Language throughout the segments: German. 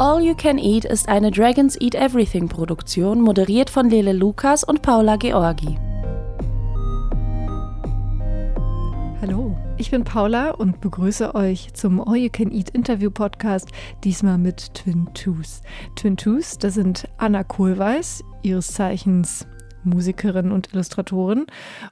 All You Can Eat ist eine Dragons Eat Everything Produktion, moderiert von Lele Lukas und Paula Georgi. Hallo, ich bin Paula und begrüße euch zum All You Can Eat Interview Podcast, diesmal mit Twin Twos. Twin Twos, das sind Anna Kohlweiß, ihres Zeichens Musikerin und Illustratorin,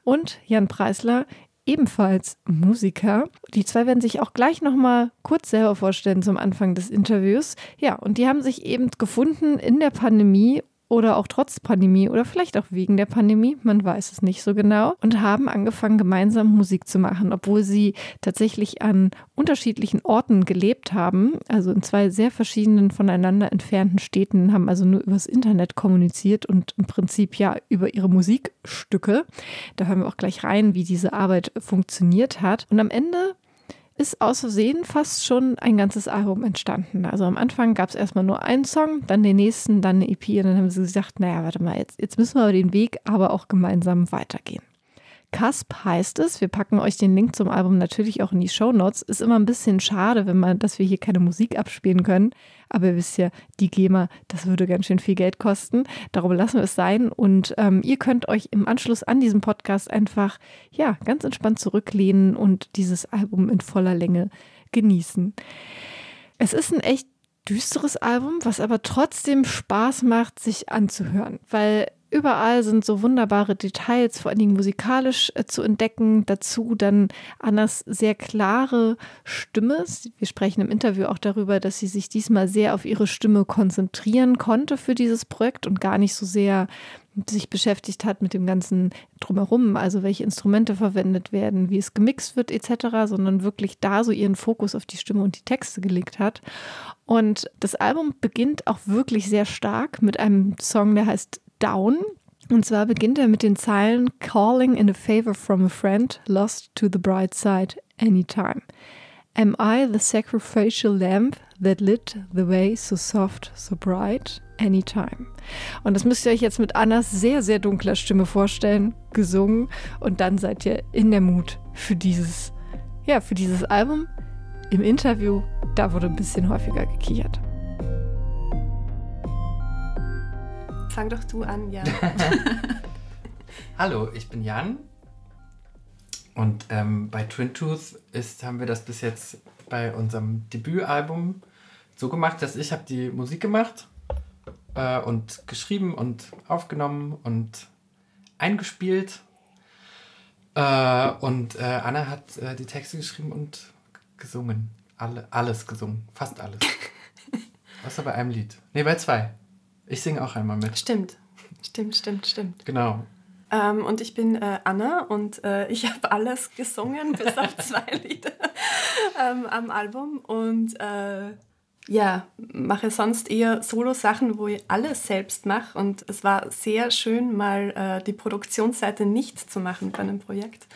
und Jan Preisler, ebenfalls Musiker. Die zwei werden sich auch gleich nochmal kurz selber vorstellen zum Anfang des Interviews. Ja, und die haben sich eben gefunden in der Pandemie oder auch trotz Pandemie oder vielleicht auch wegen der Pandemie, man weiß es nicht so genau, und haben angefangen, gemeinsam Musik zu machen, obwohl sie tatsächlich an unterschiedlichen Orten gelebt haben, also in zwei sehr verschiedenen voneinander entfernten Städten, haben also nur übers Internet kommuniziert und im Prinzip ja über ihre Musikstücke. Da hören wir auch gleich rein, wie diese Arbeit funktioniert hat. Und am Ende ist aus Versehen fast schon ein ganzes Album entstanden. Also am Anfang gab es erstmal nur einen Song, dann den nächsten, dann eine EP und dann haben sie gesagt, naja, warte mal, jetzt, jetzt müssen wir den Weg aber auch gemeinsam weitergehen. Kasp heißt es. Wir packen euch den Link zum Album natürlich auch in die Show Notes. Ist immer ein bisschen schade, wenn man, dass wir hier keine Musik abspielen können. Aber ihr wisst ja, die GEMA, das würde ganz schön viel Geld kosten. Darum lassen wir es sein. Und ähm, ihr könnt euch im Anschluss an diesem Podcast einfach, ja, ganz entspannt zurücklehnen und dieses Album in voller Länge genießen. Es ist ein echt düsteres Album, was aber trotzdem Spaß macht, sich anzuhören, weil Überall sind so wunderbare Details, vor allen Dingen musikalisch äh, zu entdecken. Dazu dann Annas sehr klare Stimme. Wir sprechen im Interview auch darüber, dass sie sich diesmal sehr auf ihre Stimme konzentrieren konnte für dieses Projekt und gar nicht so sehr sich beschäftigt hat mit dem ganzen drumherum, also welche Instrumente verwendet werden, wie es gemixt wird etc., sondern wirklich da so ihren Fokus auf die Stimme und die Texte gelegt hat. Und das Album beginnt auch wirklich sehr stark mit einem Song, der heißt Down. Und zwar beginnt er mit den Zeilen Calling in a favor from a friend, lost to the bright side anytime. Am I the sacrificial lamp that lit the way so soft, so bright? Anytime. Und das müsst ihr euch jetzt mit Annas sehr, sehr dunkler Stimme vorstellen, gesungen. Und dann seid ihr in der Mut für dieses, ja, für dieses Album. Im Interview, da wurde ein bisschen häufiger gekichert. Fang doch du an, Jan. Hallo, ich bin Jan. Und ähm, bei Twin Tooth ist, haben wir das bis jetzt bei unserem Debütalbum so gemacht, dass ich habe die Musik gemacht äh, und geschrieben und aufgenommen und eingespielt. Äh, und äh, Anna hat äh, die Texte geschrieben und gesungen. Alle, alles gesungen. Fast alles. Außer bei einem Lied. Nee, bei zwei. Ich singe auch einmal mit. Stimmt, stimmt, stimmt, stimmt. Genau. Ähm, und ich bin äh, Anna und äh, ich habe alles gesungen, bis auf zwei Lieder ähm, am Album. Und äh, ja, mache sonst eher Solo-Sachen, wo ich alles selbst mache. Und es war sehr schön, mal äh, die Produktionsseite nicht zu machen bei einem Projekt,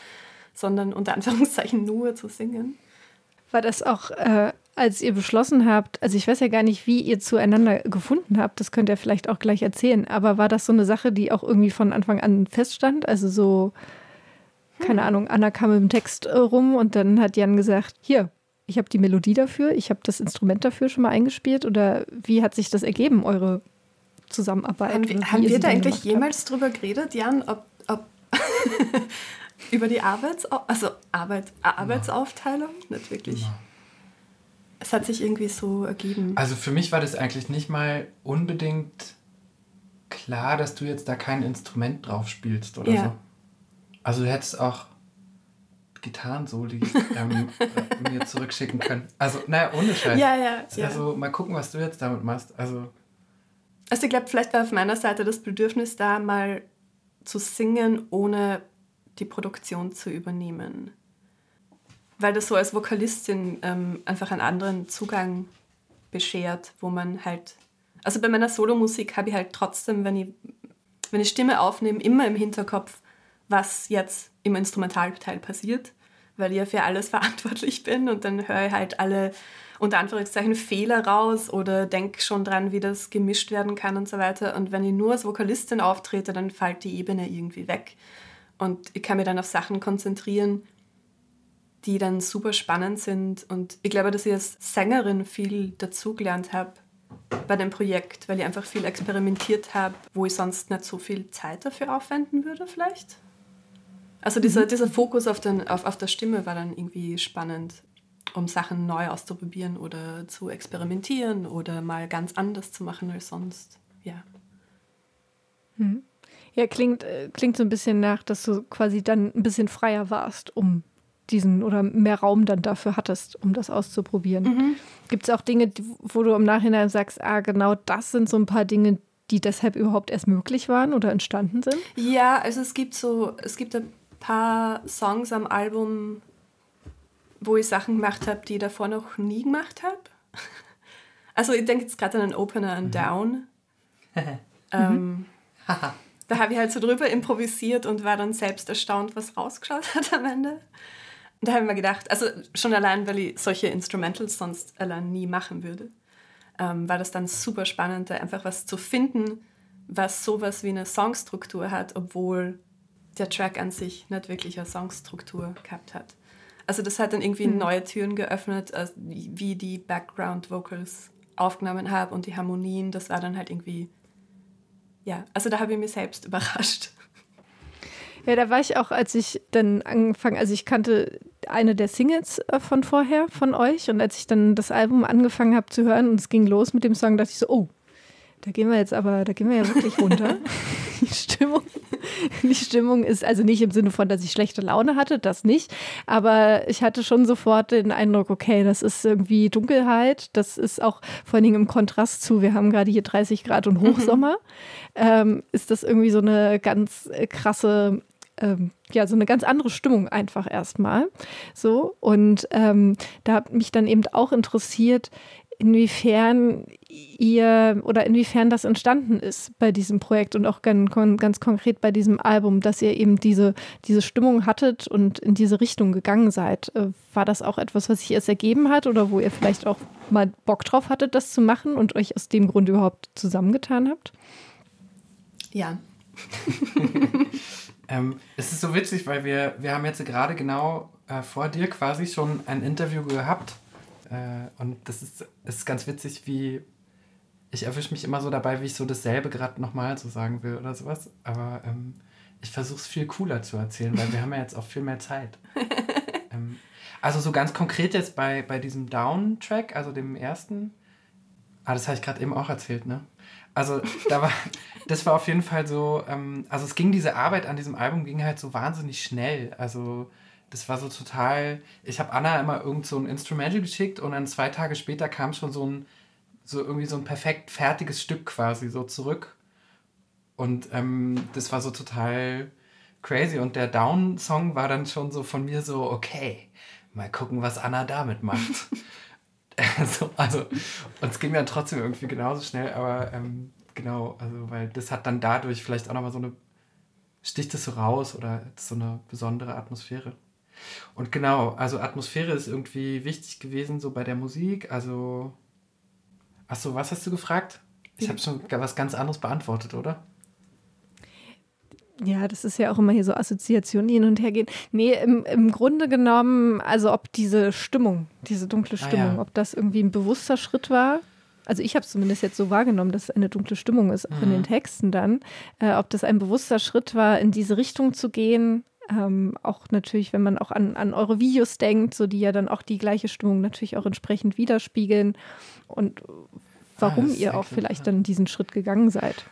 sondern unter Anführungszeichen nur zu singen. War das auch äh, als ihr beschlossen habt, also ich weiß ja gar nicht, wie ihr zueinander gefunden habt, das könnt ihr vielleicht auch gleich erzählen, aber war das so eine Sache, die auch irgendwie von Anfang an feststand? Also so, keine hm. Ahnung, Anna kam mit dem Text äh, rum und dann hat Jan gesagt, hier, ich habe die Melodie dafür, ich habe das Instrument dafür schon mal eingespielt oder wie hat sich das ergeben, eure Zusammenarbeit? Haben, wir, haben wir da eigentlich jemals drüber geredet, Jan, ob, ob über die Arbeits also Arbeit, Arbeitsaufteilung? Nicht wirklich. Ja. Es hat sich irgendwie so ergeben. Also für mich war das eigentlich nicht mal unbedingt klar, dass du jetzt da kein Instrument drauf spielst oder ja. so. Also du hättest auch Gitarrensoli ähm, mir zurückschicken können. Also, naja, ohne Scheiß. Ja, ja, ja. Also mal gucken, was du jetzt damit machst. Also, also ich glaube, vielleicht war auf meiner Seite das Bedürfnis da, mal zu singen, ohne die Produktion zu übernehmen weil das so als Vokalistin ähm, einfach einen anderen Zugang beschert, wo man halt, also bei meiner Solomusik habe ich halt trotzdem, wenn ich, wenn ich Stimme aufnehme, immer im Hinterkopf, was jetzt im Instrumentalteil passiert, weil ich ja für alles verantwortlich bin und dann höre ich halt alle unter Anführungszeichen Fehler raus oder denke schon dran, wie das gemischt werden kann und so weiter. Und wenn ich nur als Vokalistin auftrete, dann fällt die Ebene irgendwie weg. Und ich kann mich dann auf Sachen konzentrieren, die dann super spannend sind. Und ich glaube, dass ich als Sängerin viel dazugelernt habe, bei dem Projekt, weil ich einfach viel experimentiert habe, wo ich sonst nicht so viel Zeit dafür aufwenden würde, vielleicht. Also dieser, mhm. dieser Fokus auf, den, auf, auf der Stimme war dann irgendwie spannend, um Sachen neu auszuprobieren oder zu experimentieren oder mal ganz anders zu machen als sonst. Ja. Mhm. Ja, klingt, äh, klingt so ein bisschen nach, dass du quasi dann ein bisschen freier warst, um diesen oder mehr Raum dann dafür hattest, um das auszuprobieren. Mhm. Gibt es auch Dinge, wo du im Nachhinein sagst, ah, genau das sind so ein paar Dinge, die deshalb überhaupt erst möglich waren oder entstanden sind? Ja, also es gibt so, es gibt ein paar Songs am Album, wo ich Sachen gemacht habe, die ich davor noch nie gemacht habe. Also ich denke jetzt gerade an einen Opener an mhm. Down. ähm, da habe ich halt so drüber improvisiert und war dann selbst erstaunt, was rausgeschaut hat am Ende. Da habe ich mir gedacht, also schon allein, weil ich solche Instrumentals sonst allein nie machen würde, ähm, war das dann super spannend, da einfach was zu finden, was sowas wie eine Songstruktur hat, obwohl der Track an sich nicht wirklich eine Songstruktur gehabt hat. Also das hat dann irgendwie mhm. neue Türen geöffnet, also wie die Background Vocals aufgenommen habe und die Harmonien, das war dann halt irgendwie, ja, also da habe ich mich selbst überrascht. Ja, da war ich auch, als ich dann angefangen, also ich kannte eine der Singles äh, von vorher von euch und als ich dann das Album angefangen habe zu hören und es ging los mit dem Song, dachte ich so, oh, da gehen wir jetzt aber, da gehen wir ja wirklich runter. die Stimmung, die Stimmung ist also nicht im Sinne von, dass ich schlechte Laune hatte, das nicht. Aber ich hatte schon sofort den Eindruck, okay, das ist irgendwie Dunkelheit. Das ist auch vor allen Dingen im Kontrast zu, wir haben gerade hier 30 Grad und Hochsommer. Mhm. Ähm, ist das irgendwie so eine ganz krasse ähm, ja, so eine ganz andere Stimmung einfach erstmal. So, und ähm, da hat mich dann eben auch interessiert, inwiefern ihr oder inwiefern das entstanden ist bei diesem Projekt und auch ganz, ganz konkret bei diesem Album, dass ihr eben diese, diese Stimmung hattet und in diese Richtung gegangen seid. Äh, war das auch etwas, was sich erst ergeben hat oder wo ihr vielleicht auch mal Bock drauf hattet, das zu machen und euch aus dem Grund überhaupt zusammengetan habt? Ja. Ähm, es ist so witzig, weil wir, wir haben jetzt gerade genau äh, vor dir quasi schon ein Interview gehabt. Äh, und das ist, ist ganz witzig, wie ich erwische mich immer so dabei, wie ich so dasselbe gerade nochmal so sagen will oder sowas. Aber ähm, ich versuche es viel cooler zu erzählen, weil wir haben ja jetzt auch viel mehr Zeit. ähm, also so ganz konkret jetzt bei, bei diesem Down-Track, also dem ersten. Ah, das habe ich gerade eben auch erzählt, ne? Also da war, das war auf jeden Fall so, ähm, also es ging diese Arbeit an diesem Album ging halt so wahnsinnig schnell. Also das war so total, ich habe Anna immer irgend so ein Instrumental geschickt und dann zwei Tage später kam schon so ein, so irgendwie so ein perfekt fertiges Stück quasi so zurück. Und ähm, das war so total crazy. Und der Down-Song war dann schon so von mir so, okay, mal gucken, was Anna damit macht. also, also, und es ging dann trotzdem irgendwie genauso schnell, aber ähm, genau, also, weil das hat dann dadurch vielleicht auch nochmal so eine, sticht es so raus oder so eine besondere Atmosphäre. Und genau, also Atmosphäre ist irgendwie wichtig gewesen, so bei der Musik. Also, achso, was hast du gefragt? Ich habe schon was ganz anderes beantwortet, oder? Ja, das ist ja auch immer hier so Assoziationen hin und her gehen. Nee, im, im Grunde genommen, also ob diese Stimmung, diese dunkle Stimmung, ah, ja. ob das irgendwie ein bewusster Schritt war. Also ich habe es zumindest jetzt so wahrgenommen, dass es eine dunkle Stimmung ist, auch mhm. in den mhm. Texten dann. Äh, ob das ein bewusster Schritt war, in diese Richtung zu gehen. Ähm, auch natürlich, wenn man auch an, an eure Videos denkt, so die ja dann auch die gleiche Stimmung natürlich auch entsprechend widerspiegeln. Und warum ah, ihr auch vielleicht dann diesen Schritt gegangen seid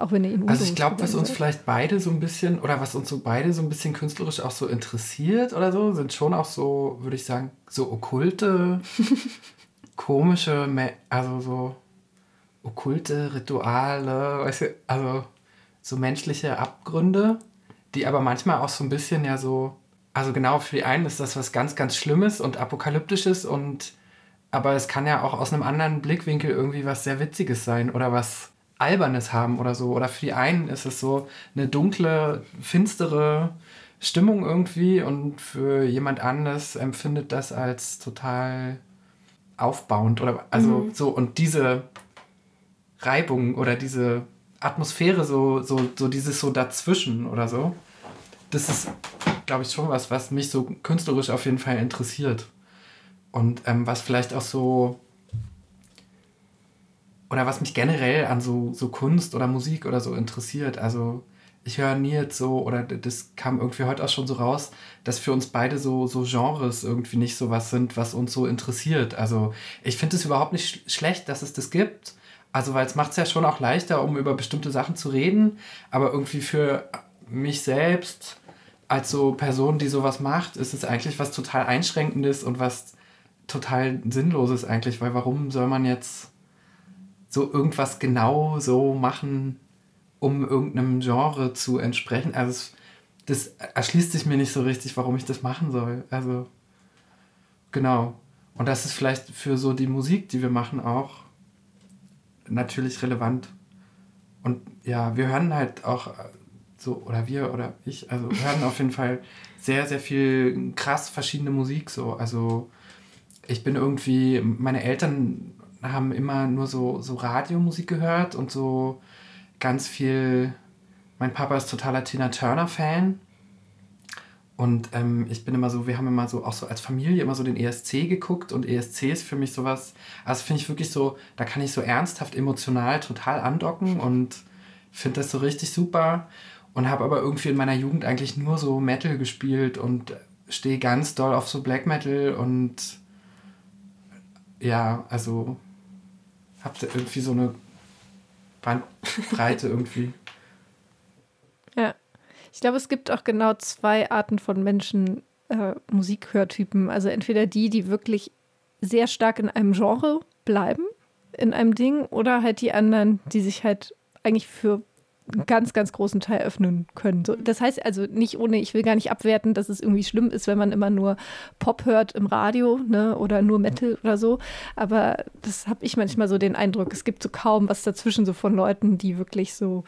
auch wenn ihr ihn Also ich glaube, was uns vielleicht beide so ein bisschen, oder was uns so beide so ein bisschen künstlerisch auch so interessiert oder so, sind schon auch so, würde ich sagen, so okkulte, komische, also so okkulte Rituale, weißt du, also so menschliche Abgründe, die aber manchmal auch so ein bisschen ja so, also genau für die einen ist das was ganz, ganz Schlimmes und Apokalyptisches und aber es kann ja auch aus einem anderen Blickwinkel irgendwie was sehr Witziges sein oder was Albernes haben oder so. Oder für die einen ist es so eine dunkle, finstere Stimmung irgendwie und für jemand anderes empfindet das als total aufbauend oder also mhm. so und diese Reibung oder diese Atmosphäre so so so dieses so dazwischen oder so das ist glaube ich schon was was mich so künstlerisch auf jeden Fall interessiert und ähm, was vielleicht auch so oder was mich generell an so, so Kunst oder Musik oder so interessiert. Also ich höre nie jetzt so, oder das kam irgendwie heute auch schon so raus, dass für uns beide so, so Genres irgendwie nicht so was sind, was uns so interessiert. Also ich finde es überhaupt nicht sch schlecht, dass es das gibt. Also weil es macht es ja schon auch leichter, um über bestimmte Sachen zu reden. Aber irgendwie für mich selbst als so Person, die sowas macht, ist es eigentlich was total Einschränkendes und was total Sinnloses eigentlich. Weil warum soll man jetzt so irgendwas genau so machen, um irgendeinem Genre zu entsprechen. Also das erschließt sich mir nicht so richtig, warum ich das machen soll. Also genau. Und das ist vielleicht für so die Musik, die wir machen, auch natürlich relevant. Und ja, wir hören halt auch so, oder wir oder ich, also hören auf jeden Fall sehr, sehr viel krass verschiedene Musik so. Also ich bin irgendwie, meine Eltern haben immer nur so, so Radiomusik gehört und so ganz viel. Mein Papa ist totaler Tina Turner-Fan. Und ähm, ich bin immer so, wir haben immer so, auch so als Familie immer so den ESC geguckt und ESC ist für mich sowas, also finde ich wirklich so, da kann ich so ernsthaft emotional total andocken und finde das so richtig super und habe aber irgendwie in meiner Jugend eigentlich nur so Metal gespielt und stehe ganz doll auf so Black Metal und ja, also habe irgendwie so eine Bandbreite irgendwie. Ja. Ich glaube, es gibt auch genau zwei Arten von Menschen, äh, Musikhörtypen. Also entweder die, die wirklich sehr stark in einem Genre bleiben, in einem Ding, oder halt die anderen, die sich halt eigentlich für einen ganz, ganz großen Teil öffnen können. So, das heißt also nicht ohne, ich will gar nicht abwerten, dass es irgendwie schlimm ist, wenn man immer nur Pop hört im Radio ne, oder nur Metal oder so. Aber das habe ich manchmal so den Eindruck, es gibt so kaum was dazwischen, so von Leuten, die wirklich so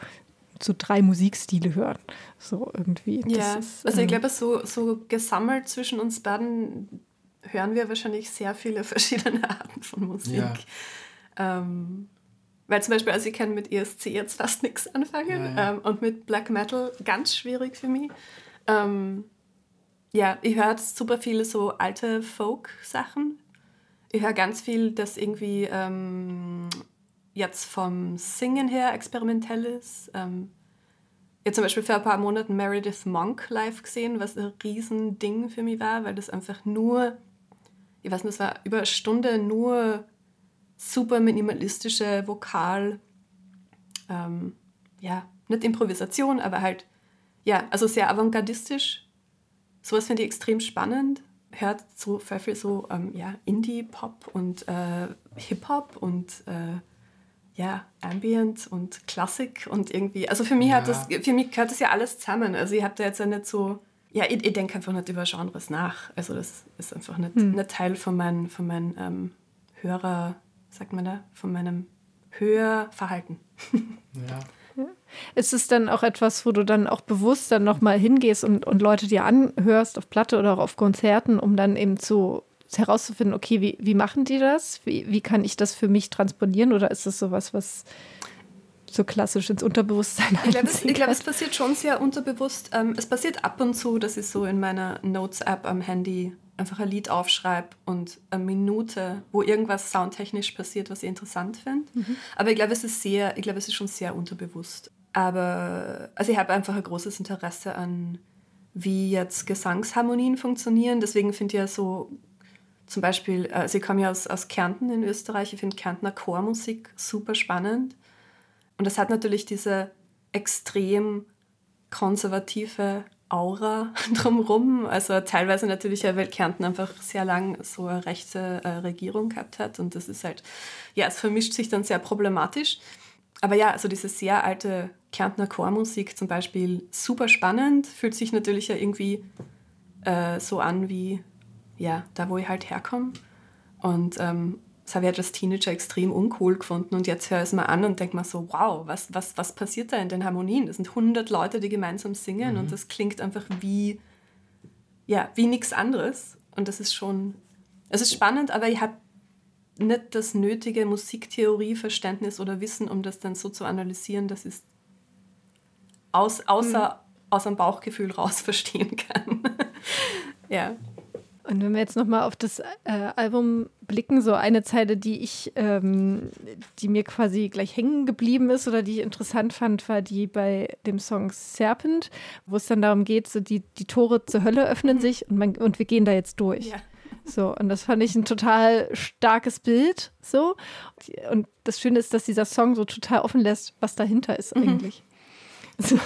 so drei Musikstile hören. So irgendwie. Das ja, ist, also ich ähm, glaube, so, so gesammelt zwischen uns beiden hören wir wahrscheinlich sehr viele verschiedene Arten von Musik. Ja. Ähm, weil zum Beispiel, also ich kann mit ESC jetzt fast nichts anfangen ja, ja. Ähm, und mit Black Metal ganz schwierig für mich. Ähm, ja, ich höre super viele so alte Folk-Sachen. Ich höre ganz viel, das irgendwie ähm, jetzt vom Singen her experimentell ist. Ähm, ich habe zum Beispiel vor ein paar Monaten Meredith Monk live gesehen, was ein Riesending für mich war, weil das einfach nur, ich weiß nicht, es war über eine Stunde nur super minimalistische Vokal, ähm, ja, nicht Improvisation, aber halt, ja, also sehr avantgardistisch. Sowas finde ich extrem spannend. Hört so viel, viel so ähm, ja, Indie-Pop und äh, Hip-Hop und äh, ja, Ambient und Klassik und irgendwie, also für mich ja. hat das, für mich gehört das ja alles zusammen. Also ich habe da jetzt ja nicht so, ja, ich, ich denke einfach nicht über Genres nach. Also das ist einfach nicht, hm. nicht Teil von meinem von mein, ähm, Hörer, sagt man da, von meinem Hörverhalten. Ja. Ist es dann auch etwas, wo du dann auch bewusst dann nochmal hingehst und, und Leute dir anhörst auf Platte oder auch auf Konzerten, um dann eben zu herauszufinden, okay, wie, wie machen die das? Wie, wie kann ich das für mich transponieren? Oder ist das sowas, was so klassisch ins Unterbewusstsein Ich glaube, es, glaub, es, passiert schon sehr unterbewusst. Ähm, es passiert ab und zu, dass ich so in meiner Notes-App am Handy einfach ein Lied aufschreibe und eine Minute, wo irgendwas soundtechnisch passiert, was ich interessant finde. Mhm. Aber ich glaube, es ist sehr, ich glaube, es ist schon sehr unterbewusst. Aber also ich habe einfach ein großes Interesse an, wie jetzt Gesangsharmonien funktionieren. Deswegen finde ich ja so zum Beispiel, also ich komme ja aus, aus Kärnten in Österreich, ich finde Kärntner Chormusik super spannend. Und das hat natürlich diese extrem konservative Aura drumherum. Also teilweise natürlich ja, weil Kärnten einfach sehr lang so eine rechte äh, Regierung gehabt hat. Und das ist halt, ja, es vermischt sich dann sehr problematisch. Aber ja, also diese sehr alte Kärntner Chormusik zum Beispiel, super spannend, fühlt sich natürlich ja irgendwie äh, so an wie ja, da wo ich halt herkomme. Und ähm, das habe ich halt als Teenager extrem uncool gefunden. Und jetzt höre ich es mal an und denke mir so, wow, was, was, was passiert da in den Harmonien? Das sind 100 Leute, die gemeinsam singen mhm. und das klingt einfach wie, ja, wie nichts anderes. Und das ist schon, es ist spannend, aber ich habe nicht das nötige Musiktheorieverständnis oder Wissen, um das dann so zu analysieren, dass ich es aus, außer mhm. aus einem Bauchgefühl raus verstehen kann. ja. Und wenn wir jetzt nochmal auf das äh, Album blicken, so eine Zeile, die ich, ähm, die mir quasi gleich hängen geblieben ist oder die ich interessant fand, war die bei dem Song Serpent, wo es dann darum geht, so die, die Tore zur Hölle öffnen sich und, man, und wir gehen da jetzt durch. Ja. So, und das fand ich ein total starkes Bild. So. Und das Schöne ist, dass dieser Song so total offen lässt, was dahinter ist mhm. eigentlich. So.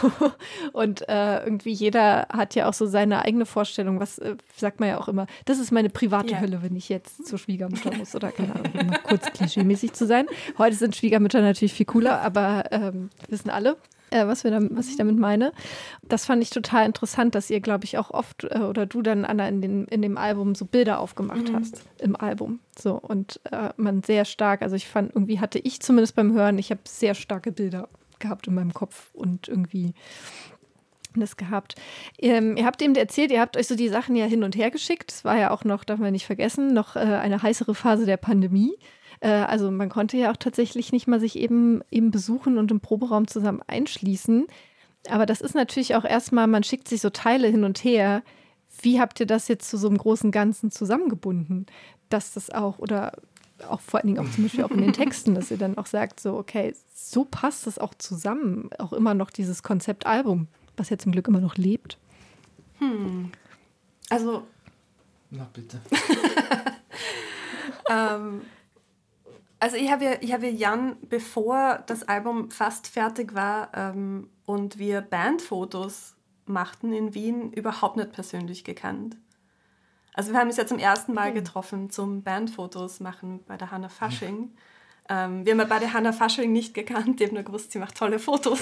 Und äh, irgendwie jeder hat ja auch so seine eigene Vorstellung, was äh, sagt man ja auch immer, das ist meine private yeah. Hölle, wenn ich jetzt zur Schwiegermutter muss oder keine Ahnung, um kurz klischee-mäßig zu sein. Heute sind Schwiegermütter natürlich viel cooler, aber ähm, wissen alle, äh, was, wir da, was ich damit meine. Das fand ich total interessant, dass ihr, glaube ich, auch oft äh, oder du dann, Anna, in, den, in dem Album so Bilder aufgemacht mhm. hast. Im Album. So und äh, man sehr stark, also ich fand, irgendwie hatte ich zumindest beim Hören, ich habe sehr starke Bilder gehabt in meinem Kopf und irgendwie das gehabt. Ähm, ihr habt eben erzählt, ihr habt euch so die Sachen ja hin und her geschickt. Es war ja auch noch, darf man nicht vergessen, noch äh, eine heißere Phase der Pandemie. Äh, also man konnte ja auch tatsächlich nicht mal sich eben, eben besuchen und im Proberaum zusammen einschließen. Aber das ist natürlich auch erstmal, man schickt sich so Teile hin und her. Wie habt ihr das jetzt zu so einem großen Ganzen zusammengebunden? Dass das auch, oder auch vor allen Dingen auch zum Beispiel auch in den Texten, dass ihr dann auch sagt, so, okay, so passt das auch zusammen. Auch immer noch dieses Konzeptalbum, was ja zum Glück immer noch lebt. Hm. Also. Na bitte. ähm, also ich habe ja, ich habe Jan, bevor das Album fast fertig war ähm, und wir Bandfotos machten in Wien, überhaupt nicht persönlich gekannt. Also wir haben uns ja zum ersten Mal getroffen zum Bandfotos machen bei der Hanna Fasching. Ähm, wir haben ja bei der Hanna Fasching nicht gekannt, die haben nur gewusst, sie macht tolle Fotos.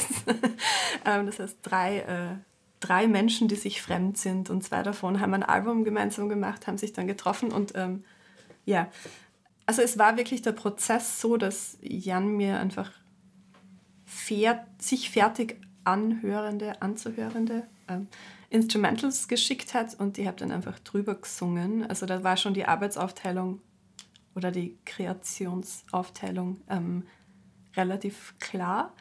ähm, das heißt, drei, äh, drei Menschen, die sich fremd sind. Und zwei davon haben ein Album gemeinsam gemacht, haben sich dann getroffen. Und ähm, ja, also es war wirklich der Prozess so, dass Jan mir einfach fer sich fertig anhörende, anzuhörende ähm, Instrumentals geschickt hat und ich habe dann einfach drüber gesungen. Also da war schon die Arbeitsaufteilung oder die Kreationsaufteilung ähm, relativ klar.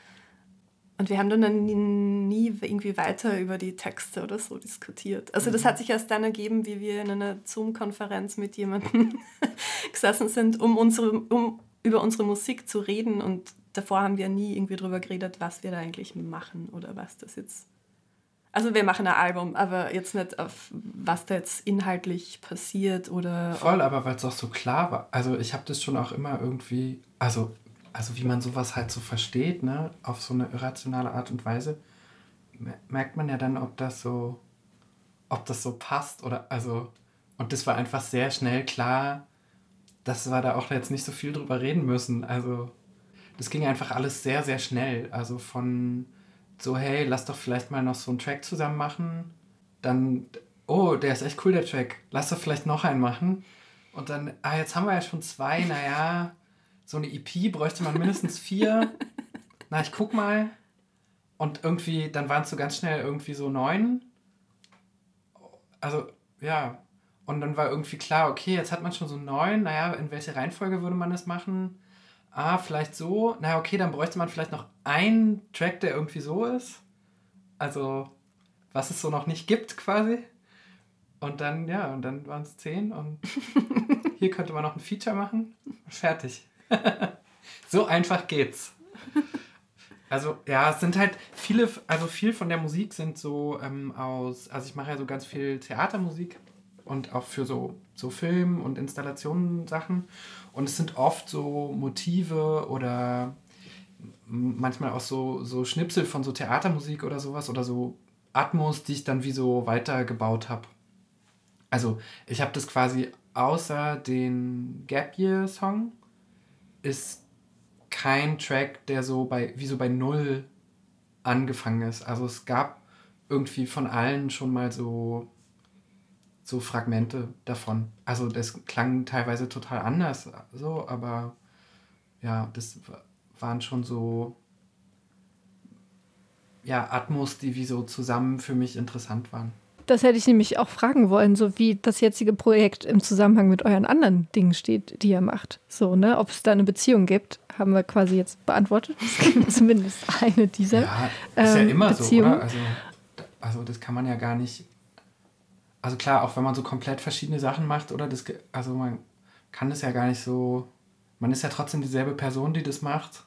Und wir haben dann nie, nie, irgendwie weiter über die Texte oder so diskutiert. Also das mhm. hat sich erst dann ergeben, wie wir in einer Zoom-Konferenz mit jemandem gesessen sind, um, unsere, um über unsere Musik zu reden. Und davor haben wir nie irgendwie drüber geredet, was wir da eigentlich machen oder was das jetzt also wir machen ein Album, aber jetzt nicht auf was da jetzt inhaltlich passiert oder. Voll, aber weil es auch so klar war. Also ich habe das schon auch immer irgendwie, also, also wie man sowas halt so versteht, ne, auf so eine irrationale Art und Weise, merkt man ja dann, ob das so, ob das so passt oder, also, und das war einfach sehr schnell klar, dass wir da auch jetzt nicht so viel drüber reden müssen. Also, das ging einfach alles sehr, sehr schnell. Also von so, hey, lass doch vielleicht mal noch so einen Track zusammen machen. Dann, oh, der ist echt cool, der Track. Lass doch vielleicht noch einen machen. Und dann, ah, jetzt haben wir ja schon zwei, naja, so eine EP bräuchte man mindestens vier. Na, ich guck mal. Und irgendwie, dann waren es so ganz schnell irgendwie so neun. Also, ja. Und dann war irgendwie klar, okay, jetzt hat man schon so neun. Naja, in welche Reihenfolge würde man das machen? Ah, vielleicht so, na okay, dann bräuchte man vielleicht noch einen Track, der irgendwie so ist. Also, was es so noch nicht gibt quasi. Und dann, ja, und dann waren es zehn und hier könnte man noch ein Feature machen. Fertig. so einfach geht's. Also ja, es sind halt viele, also viel von der Musik sind so ähm, aus, also ich mache ja so ganz viel Theatermusik und auch für so, so Film- und Installationen Sachen. Und es sind oft so Motive oder manchmal auch so, so Schnipsel von so Theatermusik oder sowas oder so Atmos, die ich dann wie so weitergebaut habe. Also ich habe das quasi außer den Gap Year Song ist kein Track, der so bei wie so bei null angefangen ist. Also es gab irgendwie von allen schon mal so so Fragmente davon. Also das klang teilweise total anders, so, aber ja, das waren schon so ja, Atmos, die wie so zusammen für mich interessant waren. Das hätte ich nämlich auch fragen wollen, so wie das jetzige Projekt im Zusammenhang mit euren anderen Dingen steht, die ihr macht. So, ne? Ob es da eine Beziehung gibt, haben wir quasi jetzt beantwortet. Es gibt zumindest eine dieser. Ja, ist ja ähm, immer Beziehungen. so, oder? Also, also das kann man ja gar nicht also klar, auch wenn man so komplett verschiedene Sachen macht, oder das, also man kann das ja gar nicht so, man ist ja trotzdem dieselbe Person, die das macht.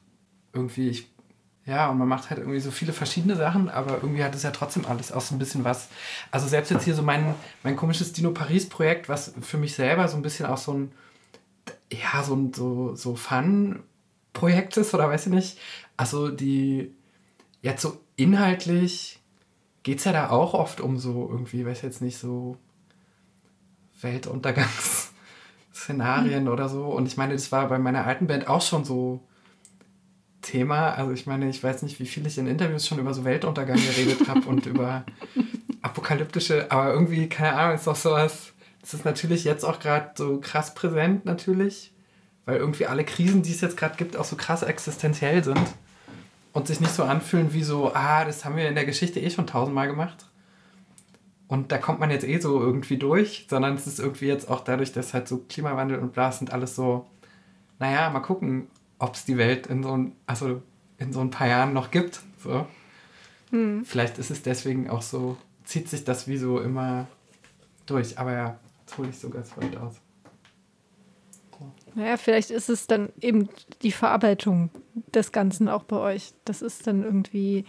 Irgendwie, ich, ja, und man macht halt irgendwie so viele verschiedene Sachen, aber irgendwie hat es ja trotzdem alles auch so ein bisschen was. Also selbst jetzt hier so mein, mein komisches Dino Paris Projekt, was für mich selber so ein bisschen auch so ein, ja, so ein so, so Fun-Projekt ist oder weiß ich nicht. Also die, jetzt so inhaltlich geht es ja da auch oft um so irgendwie, weiß jetzt nicht, so Weltuntergangsszenarien mhm. oder so. Und ich meine, das war bei meiner alten Band auch schon so Thema. Also ich meine, ich weiß nicht, wie viel ich in Interviews schon über so Weltuntergang geredet habe und über apokalyptische, aber irgendwie, keine Ahnung, ist doch sowas. Das ist natürlich jetzt auch gerade so krass präsent, natürlich, weil irgendwie alle Krisen, die es jetzt gerade gibt, auch so krass existenziell sind und sich nicht so anfühlen wie so, ah, das haben wir in der Geschichte eh schon tausendmal gemacht. Und da kommt man jetzt eh so irgendwie durch, sondern es ist irgendwie jetzt auch dadurch, dass halt so Klimawandel und bla sind alles so, naja, mal gucken, ob es die Welt in so ein, also in so ein paar Jahren noch gibt. So. Hm. Vielleicht ist es deswegen auch so, zieht sich das wie so immer durch. Aber ja, jetzt hole ich so ganz weit aus. Naja, vielleicht ist es dann eben die Verarbeitung des Ganzen auch bei euch. Das ist dann irgendwie,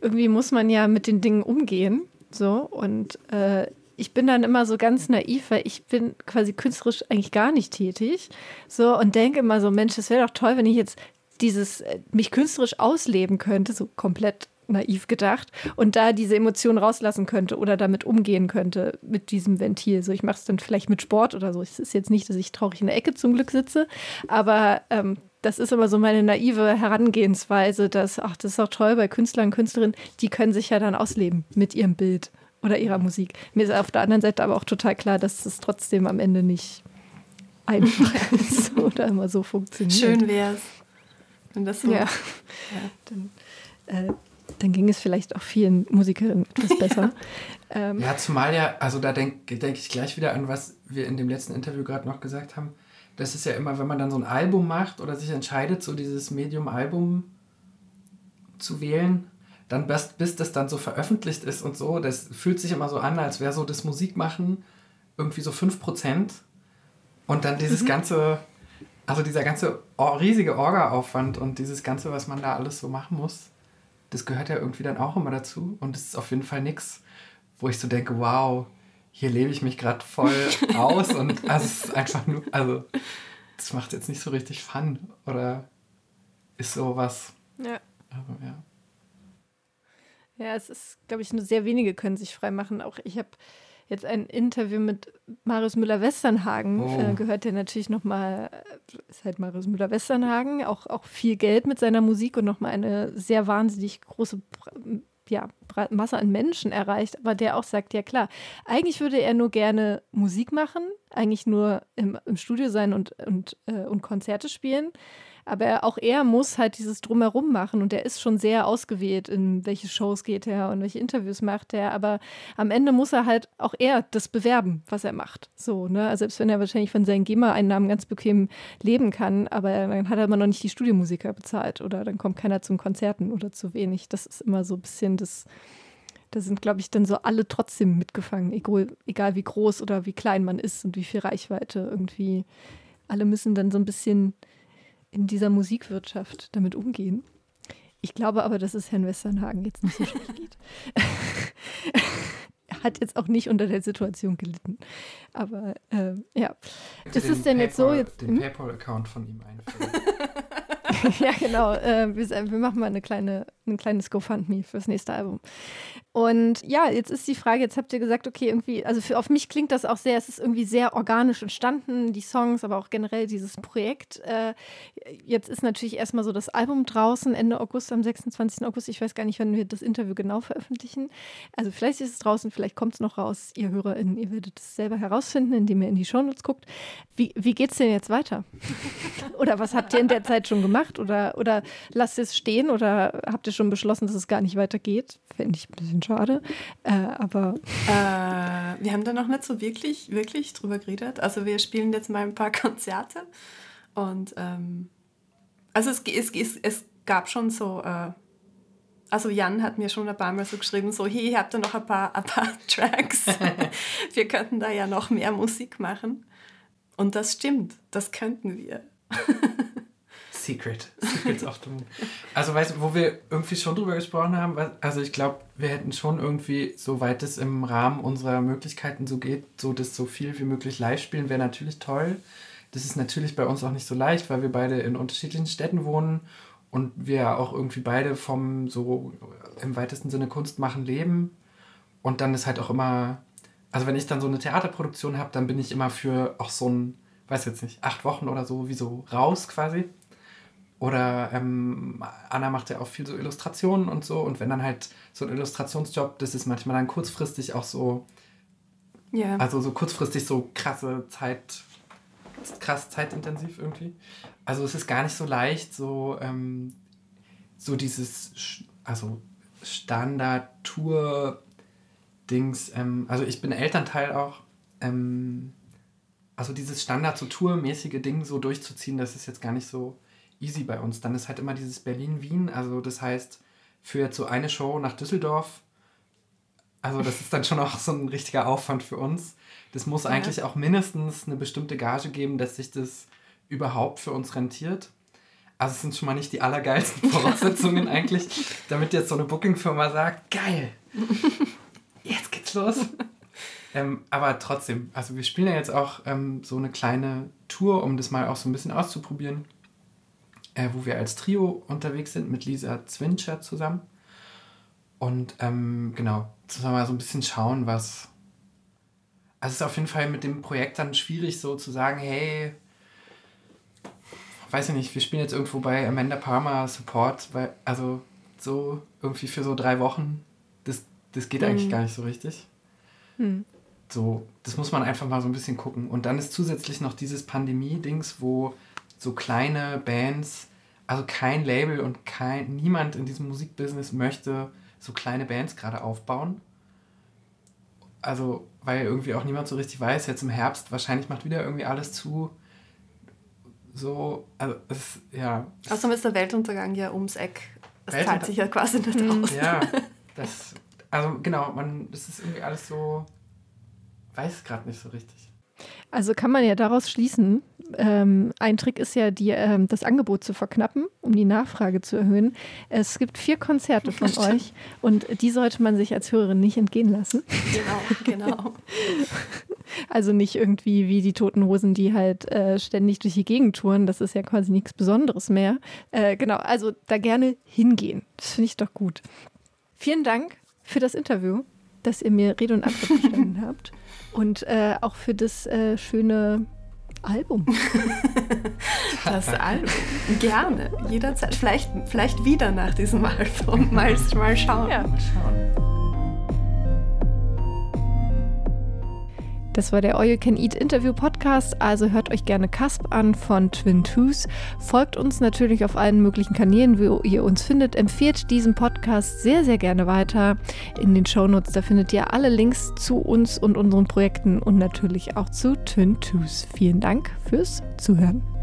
irgendwie muss man ja mit den Dingen umgehen. So, und äh, ich bin dann immer so ganz naiv, weil ich bin quasi künstlerisch eigentlich gar nicht tätig. So, und denke immer so, Mensch, es wäre doch toll, wenn ich jetzt dieses, äh, mich künstlerisch ausleben könnte, so komplett naiv gedacht und da diese Emotionen rauslassen könnte oder damit umgehen könnte mit diesem Ventil. So, ich mache es dann vielleicht mit Sport oder so. Es ist jetzt nicht, dass ich traurig in der Ecke zum Glück sitze, aber ähm, das ist immer so meine naive Herangehensweise, dass, ach, das ist auch toll bei Künstlern und Künstlerinnen, die können sich ja dann ausleben mit ihrem Bild oder ihrer Musik. Mir ist auf der anderen Seite aber auch total klar, dass es trotzdem am Ende nicht einfach ist oder immer so funktioniert. Schön wär's. Wenn das so. Ja. ja. Dann, äh, dann ging es vielleicht auch vielen Musikerinnen etwas besser. ähm, ja, zumal ja, also da denke denk ich gleich wieder an, was wir in dem letzten Interview gerade noch gesagt haben. Das ist ja immer, wenn man dann so ein Album macht oder sich entscheidet, so dieses Medium-Album zu wählen, dann bis, bis das dann so veröffentlicht ist und so, das fühlt sich immer so an, als wäre so das Musikmachen irgendwie so 5%. Und dann dieses mhm. ganze, also dieser ganze riesige Orga-Aufwand und dieses ganze, was man da alles so machen muss, das gehört ja irgendwie dann auch immer dazu. Und es ist auf jeden Fall nichts, wo ich so denke, wow, hier lebe ich mich gerade voll aus und also es ist einfach nur, also das macht jetzt nicht so richtig Fun oder ist sowas. Ja. Aber ja. Ja, es ist, glaube ich, nur sehr wenige können sich frei machen. Auch ich habe jetzt ein Interview mit Marius Müller-Westernhagen oh. äh, gehört, der natürlich nochmal, äh, ist halt Marius Müller-Westernhagen, auch, auch viel Geld mit seiner Musik und nochmal eine sehr wahnsinnig große ja, Masse an Menschen erreicht, aber der auch sagt, ja klar, eigentlich würde er nur gerne Musik machen, eigentlich nur im, im Studio sein und, und, äh, und Konzerte spielen. Aber auch er muss halt dieses Drumherum machen und er ist schon sehr ausgewählt, in welche Shows geht er und welche Interviews macht er. Aber am Ende muss er halt auch er das bewerben, was er macht. So, ne? Also selbst wenn er wahrscheinlich von seinen GEMA-Einnahmen ganz bequem leben kann, aber dann hat er immer noch nicht die Studiomusiker bezahlt oder dann kommt keiner zum Konzerten oder zu wenig. Das ist immer so ein bisschen das. Da sind, glaube ich, dann so alle trotzdem mitgefangen, egal, egal wie groß oder wie klein man ist und wie viel Reichweite irgendwie. Alle müssen dann so ein bisschen in dieser Musikwirtschaft damit umgehen. Ich glaube aber, dass es Herrn Westernhagen jetzt nicht so schlecht geht. er hat jetzt auch nicht unter der Situation gelitten. Aber äh, ja. Ist es denn jetzt so? Jetzt, den hm? PayPal-Account von ihm einführen. ja, genau. Äh, wir, wir, machen mal eine kleine, ein kleines GoFundMe fürs nächste Album. Und ja, jetzt ist die Frage, jetzt habt ihr gesagt, okay, irgendwie, also für, auf mich klingt das auch sehr, es ist irgendwie sehr organisch entstanden, die Songs, aber auch generell dieses Projekt. Äh, jetzt ist natürlich erstmal so das Album draußen, Ende August, am 26. August. Ich weiß gar nicht, wann wir das Interview genau veröffentlichen. Also vielleicht ist es draußen, vielleicht kommt es noch raus, ihr HörerInnen, ihr werdet es selber herausfinden, indem ihr in die Shownotes guckt. Wie, wie geht es denn jetzt weiter? Oder was habt ihr in der Zeit schon gemacht? Oder, oder lasst ihr es stehen? Oder habt ihr schon beschlossen, dass es gar nicht weitergeht? Fände ich ein bisschen schade. Äh, aber. Äh, wir haben da noch nicht so wirklich, wirklich drüber geredet. Also wir spielen jetzt mal ein paar Konzerte. Und ähm, also es, es, es, es gab schon so äh, also Jan hat mir schon ein paar Mal so geschrieben, so, hey, ihr habt da noch ein paar, ein paar Tracks. wir könnten da ja noch mehr Musik machen. Und das stimmt, das könnten wir. Secret. Secrets of the Moon. Also, weißt du, wo wir irgendwie schon drüber gesprochen haben, also ich glaube, wir hätten schon irgendwie, soweit es im Rahmen unserer Möglichkeiten so geht, so das so viel wie möglich live spielen, wäre natürlich toll. Das ist natürlich bei uns auch nicht so leicht, weil wir beide in unterschiedlichen Städten wohnen und wir auch irgendwie beide vom so im weitesten Sinne Kunst machen leben. Und dann ist halt auch immer, also wenn ich dann so eine Theaterproduktion habe, dann bin ich immer für auch so ein, weiß jetzt nicht, acht Wochen oder so, wie so raus quasi. Oder ähm, Anna macht ja auch viel so Illustrationen und so. Und wenn dann halt so ein Illustrationsjob, das ist manchmal dann kurzfristig auch so, ja. also so kurzfristig so krasse Zeit, krass zeitintensiv irgendwie. Also es ist gar nicht so leicht, so, ähm, so dieses, also Standard-Tour-Dings, ähm, also ich bin Elternteil auch, ähm, also dieses Standard, so Tour-mäßige Ding so durchzuziehen, das ist jetzt gar nicht so easy bei uns. Dann ist halt immer dieses Berlin-Wien. Also das heißt, für jetzt so eine Show nach Düsseldorf, also das ist dann schon auch so ein richtiger Aufwand für uns. Das muss ja. eigentlich auch mindestens eine bestimmte Gage geben, dass sich das überhaupt für uns rentiert. Also es sind schon mal nicht die allergeilsten Voraussetzungen eigentlich, damit jetzt so eine Booking-Firma sagt, geil, jetzt geht's los. Ähm, aber trotzdem, also wir spielen ja jetzt auch ähm, so eine kleine Tour, um das mal auch so ein bisschen auszuprobieren äh, wo wir als Trio unterwegs sind mit Lisa Zwincher zusammen. Und ähm, genau, zusammen mal so ein bisschen schauen, was. Also es ist auf jeden Fall mit dem Projekt dann schwierig, so zu sagen, hey, weiß ich nicht, wir spielen jetzt irgendwo bei Amanda Palmer Support, weil, also so irgendwie für so drei Wochen, das, das geht mhm. eigentlich gar nicht so richtig. Mhm. So, das muss man einfach mal so ein bisschen gucken. Und dann ist zusätzlich noch dieses Pandemie-Dings, wo so kleine Bands, also kein Label und kein, niemand in diesem Musikbusiness möchte so kleine Bands gerade aufbauen. Also, weil irgendwie auch niemand so richtig weiß, jetzt im Herbst, wahrscheinlich macht wieder irgendwie alles zu. So, also es, ja. Außerdem ist der Weltuntergang ja ums Eck. Es zahlt sich ja quasi nicht mhm. aus. Ja, das, also genau, man, das ist irgendwie alles so, weiß gerade nicht so richtig. Also kann man ja daraus schließen, ähm, ein Trick ist ja, die, ähm, das Angebot zu verknappen, um die Nachfrage zu erhöhen. Es gibt vier Konzerte von euch und die sollte man sich als Hörerin nicht entgehen lassen. Genau, genau. Also nicht irgendwie wie die Toten Hosen, die halt äh, ständig durch die Gegend touren. Das ist ja quasi nichts Besonderes mehr. Äh, genau, also da gerne hingehen. Das finde ich doch gut. Vielen Dank für das Interview, dass ihr mir Rede und Antwort gestanden habt. Und äh, auch für das äh, schöne Album. das Album. Gerne. Jederzeit. Vielleicht, vielleicht wieder nach diesem Album. Mal, mal schauen. Ja. Mal schauen. Das war der All You Can Eat Interview Podcast. Also hört euch gerne Casp an von Twin Twos. Folgt uns natürlich auf allen möglichen Kanälen, wo ihr uns findet. Empfehlt diesen Podcast sehr, sehr gerne weiter. In den Shownotes, da findet ihr alle Links zu uns und unseren Projekten und natürlich auch zu Twin Twos. Vielen Dank fürs Zuhören.